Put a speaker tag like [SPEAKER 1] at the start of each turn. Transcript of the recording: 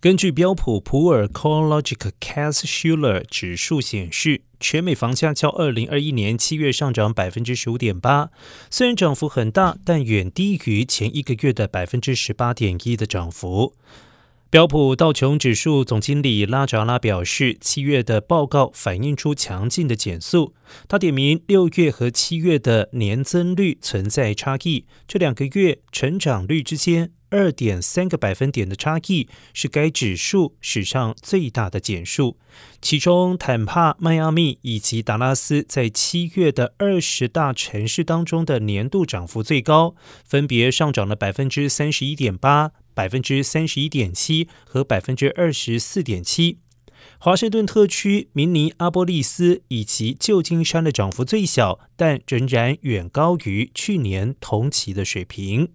[SPEAKER 1] 根据标普普尔 CoreLogic Case-Shiller 指数显示，全美房价较二零二一年七月上涨百分之十五点八，虽然涨幅很大，但远低于前一个月的百分之十八点一的涨幅。标普道琼指数总经理拉扎拉表示，七月的报告反映出强劲的减速。他点名六月和七月的年增率存在差异，这两个月成长率之间二点三个百分点的差异是该指数史上最大的减数。其中，坦帕、迈阿密以及达拉斯在七月的二十大城市当中的年度涨幅最高，分别上涨了百分之三十一点八。百分之三十一点七和百分之二十四点七，华盛顿特区、明尼阿波利斯以及旧金山的涨幅最小，但仍然远高于去年同期的水平。